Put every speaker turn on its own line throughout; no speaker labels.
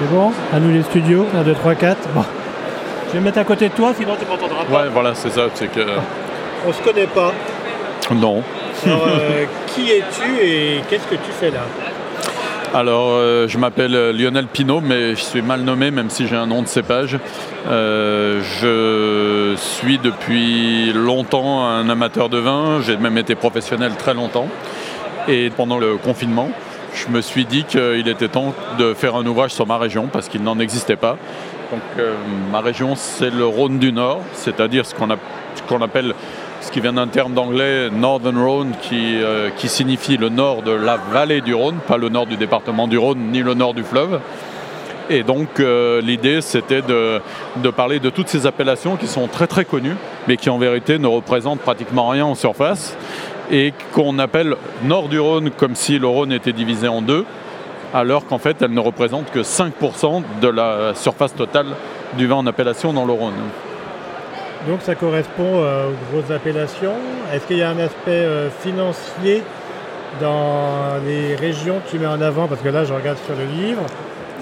C'est bon À nous les studios 1, 2, 3, 4. Bon. Je vais me mettre à côté de toi, sinon tu m'entendras pas.
Ouais, voilà, c'est ça. C'est que.
On se connaît pas.
Non.
Alors, euh, qui es-tu et qu'est-ce que tu fais là
Alors, euh, je m'appelle Lionel Pinault, mais je suis mal nommé, même si j'ai un nom de cépage. Euh, je suis depuis longtemps un amateur de vin. J'ai même été professionnel très longtemps. Et pendant le confinement, je me suis dit qu'il était temps de faire un ouvrage sur ma région parce qu'il n'en existait pas. Donc, ma région, c'est le Rhône du Nord, c'est-à-dire ce qu'on appelle ce qui vient d'un terme d'anglais Northern Rhône qui, euh, qui, signifie le nord de la vallée du Rhône, pas le nord du département du Rhône ni le nord du fleuve. Et donc euh, l'idée c'était de, de, parler de toutes ces appellations qui sont très très connues, mais qui en vérité ne représentent pratiquement rien en surface, et qu'on appelle nord du Rhône comme si le Rhône était divisé en deux, alors qu'en fait elles ne représentent que 5% de la surface totale du vin en appellation dans le Rhône.
Donc ça correspond euh, aux grosses appellations. Est-ce qu'il y a un aspect euh, financier dans les régions que tu mets en avant? Parce que là, je regarde sur le livre,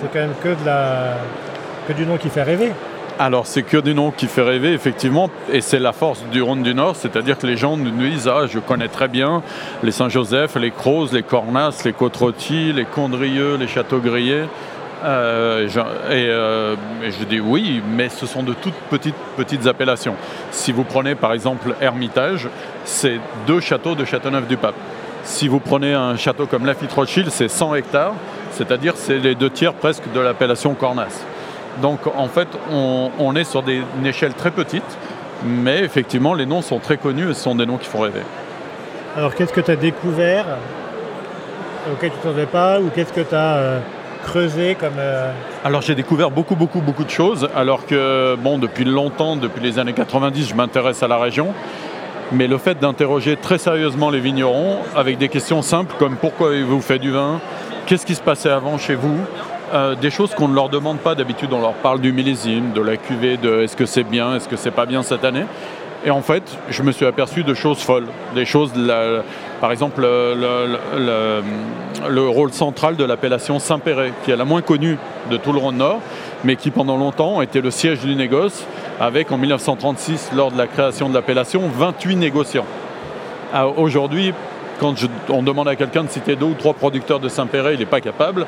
c'est quand même que, de la... que du nom qui fait rêver.
Alors c'est que du nom qui fait rêver, effectivement, et c'est la force du Rhône du Nord, c'est-à-dire que les gens nous disent Ah, je connais très bien les Saint-Joseph, les Crozes, les Cornas, les côtes les Condrieux, les Châteaux-Grillés. Euh, euh, et, je dis oui, mais ce sont de toutes petites, petites appellations. Si vous prenez par exemple Hermitage, c'est deux châteaux de Châteauneuf-du-Pape. Si vous prenez un château comme Lafitte Rothschild, c'est 100 hectares, c'est-à-dire c'est les deux tiers presque de l'appellation Cornas. Donc en fait, on, est sur des, une échelle très petite, mais effectivement, les noms sont très connus et ce sont des noms qui font rêver.
Alors qu'est-ce que tu as découvert auquel tu ne savais pas ou qu'est-ce que tu as euh, creuser comme... Euh,
alors j'ai découvert beaucoup, beaucoup, beaucoup de choses, alors que, bon, depuis longtemps, depuis les années 90, je m'intéresse à la région. Mais le fait d'interroger très sérieusement les vignerons avec des questions simples comme pourquoi avez-vous fait du vin? Qu'est-ce qui se passait avant chez vous? Euh, Des choses qu'on ne leur demande pas d'habitude. On leur parle du millésime, de la cuvée, de est-ce que c'est bien, est-ce que c'est pas bien cette année. Et en fait, je me suis aperçu de choses folles, des choses, par exemple, le, rôle central de l'appellation Saint-Péret, qui est la moins connue de tout le Rhône-Nord, mais qui pendant longtemps était le siège du négoce, avec en 1936, lors de la création de l'appellation, 28 négociants. Ah, aujourd'hui, quand on demande à quelqu'un de citer deux ou trois producteurs de Saint-Péret, il n'est pas capable.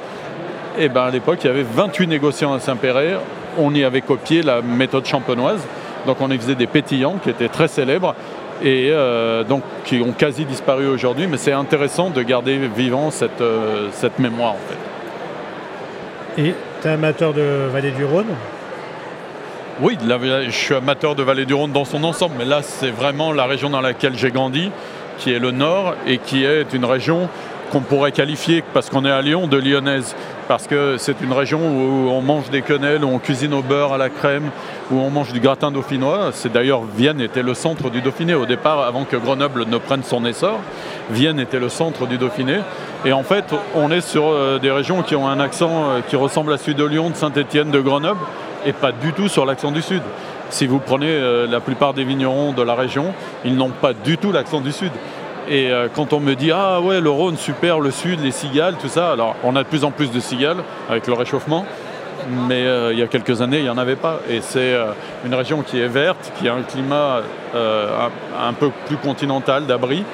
Et eh ben à l'époque, il y avait 28 négociants à Saint-Péret. On y avait copié la méthode champenoise. Donc on y faisait des pétillants qui étaient très célèbres et euh, donc qui ont quasi disparu aujourd'hui, mais c'est intéressant de garder vivant cette, euh, cette mémoire en fait.
Et tu es amateur de Vallée du Rhône
Oui, je suis amateur de Vallée du Rhône dans son ensemble, mais là c'est vraiment la région dans laquelle j'ai grandi, qui est le nord et qui est une région qu'on pourrait qualifier, parce qu'on est à Lyon, de lyonnaise. Parce que c'est une région où on mange des quenelles, où on cuisine au beurre, à la crème, où on mange du gratin dauphinois. C'est d'ailleurs, Vienne était le centre du Dauphiné au départ, avant que Grenoble ne prenne son essor. Vienne était le centre du Dauphiné. Et en fait, on est sur euh, des régions qui ont un accent euh, qui ressemble à celui de Lyon, de Saint-Étienne, de Grenoble, et pas du tout sur l'accent du Sud. Si vous prenez euh, la plupart des vignerons de la région, ils n'ont pas du tout l'accent du Sud. Et euh, quand on me dit ah ouais le Rhône super, le Sud, les cigales, tout ça, alors on a de plus en plus de cigales avec le réchauffement, mais euh, il y a quelques années il n'y en avait pas. Et c'est euh, une région qui est verte, qui a un climat un, peu plus continental d'abri,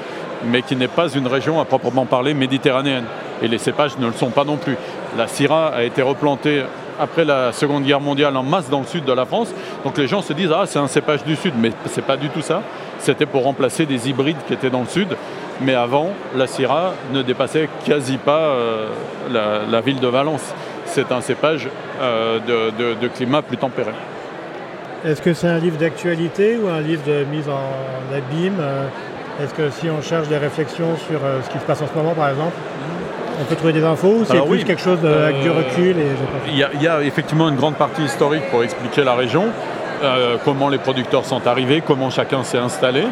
mais qui n'est pas une région à proprement parler méditerranéenne. Et les cépages ne le sont pas non plus. La Syrah a été replantée après la Seconde Guerre mondiale en masse dans le sud de la France. Donc les gens se disent ah c'est un cépage du sud, mais c'est pas du tout ça c'était pour remplacer des hybrides qui étaient dans le sud. Mais avant, la Syrah ne dépassait quasi pas euh, la, ville de Valence. C'est un cépage euh, de, climat plus tempéré.
Est-ce que c'est un livre d'actualité ou un livre de mise en abîme euh, Est-ce que si on cherche des réflexions sur ce qui se passe en ce moment, par exemple, on peut trouver des infos ou c'est plus quelque chose avec du recul
Il y, y, a effectivement une grande partie historique pour expliquer la région. Euh, comment les producteurs sont arrivés, comment chacun s'est installé,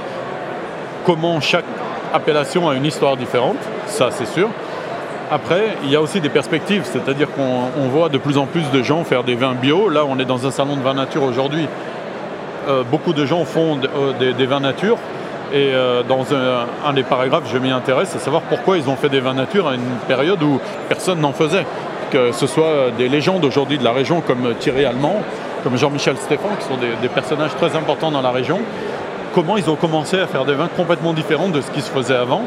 comment chaque appellation a une histoire différente, ça c'est sûr. Après, il y a aussi des perspectives, c'est-à-dire qu'on voit de plus en plus de gens faire des vins bio. Là, on est dans un salon de vin nature aujourd'hui. Euh, beaucoup de gens font euh, des, vins nature. Et dans un, des paragraphes, je m'y intéresse, à savoir pourquoi ils ont fait des vins nature à une période où personne n'en faisait. que ce soit des légendes aujourd'hui de la région comme Thierry Allemand, comme Jean-Michel Stéphane, qui sont des, personnages très importants dans la région, comment ils ont commencé à faire des vins complètement différents de ce qui se faisait avant.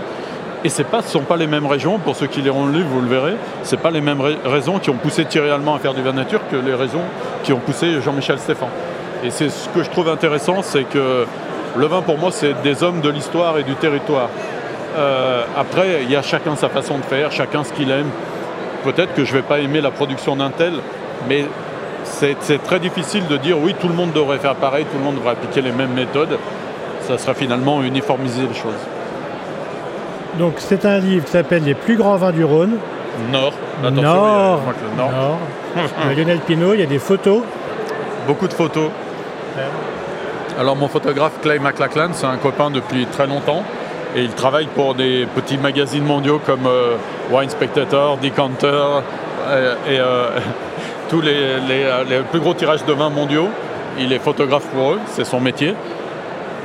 Et ce ne sont pas les mêmes régions, pour ceux qui liront le livre, vous le verrez, ce pas les mêmes raisons qui ont poussé Thierry Allemand à faire du vin nature que les raisons qui ont poussé Jean-Michel Stéphane. Et c'est ce que je trouve intéressant, c'est que le vin pour moi c'est des hommes de l'histoire et du territoire. Euh, après, il y a chacun sa façon de faire, chacun ce qu'il aime. Peut-être que je ne vais pas aimer la production d'un tel, mais c'est très difficile de dire oui, tout le monde devrait faire pareil, tout le monde devrait appliquer les mêmes méthodes. Ça sera finalement uniformiser les choses.
Donc c'est un livre qui s'appelle Les plus grands vins du Rhône.
Nord.
Attention, Nord. Il Nord. Nord. Lionel Pinault, il y a des photos.
Beaucoup de photos. Alors mon photographe Clay McLachlan, c'est un copain depuis très longtemps et il travaille pour des petits magazines mondiaux comme euh, Wine Spectator, Decanter euh, et euh, tous les, plus gros tirages de vins mondiaux. Il est photographe pour eux, c'est son métier.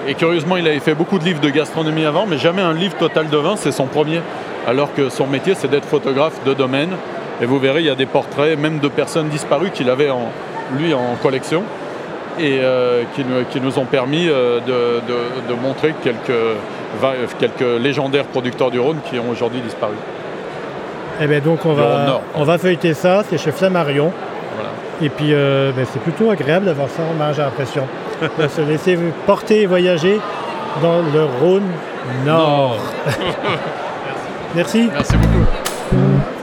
Et curieusement, il avait fait beaucoup de livres de gastronomie avant, mais jamais un livre total de vin, c'est son premier. Alors que son métier, c'est d'être photographe de domaine. Et vous verrez, il y a des portraits, même de personnes disparues qu'il avait en, lui en collection et qui, nous ont permis de, montrer quelques quelques légendaires producteurs du Rhône qui ont aujourd'hui disparu.
Eh bien donc on va, on va feuilleter ça, c'est chez Flammarion. Et puis euh, ben, c'est plutôt agréable d'avoir ça en main, j'ai l'impression. de se laisser porter et voyager dans le Rhône Nord.
Merci. Merci beaucoup.